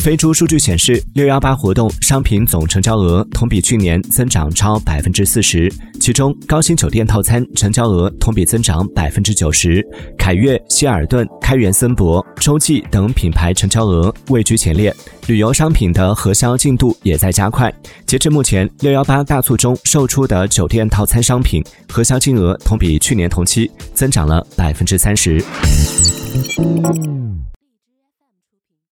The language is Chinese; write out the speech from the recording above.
飞猪数据显示，六幺八活动商品总成交额同比去年增长超百分之四十，其中高新酒店套餐成交额同比增长百分之九十，凯悦、希尔顿、开元森博、洲际等品牌成交额位居前列。旅游商品的核销进度也在加快。截至目前，六幺八大促中售出的酒店套餐商品核销金额同比去年同期增长了百分之三十。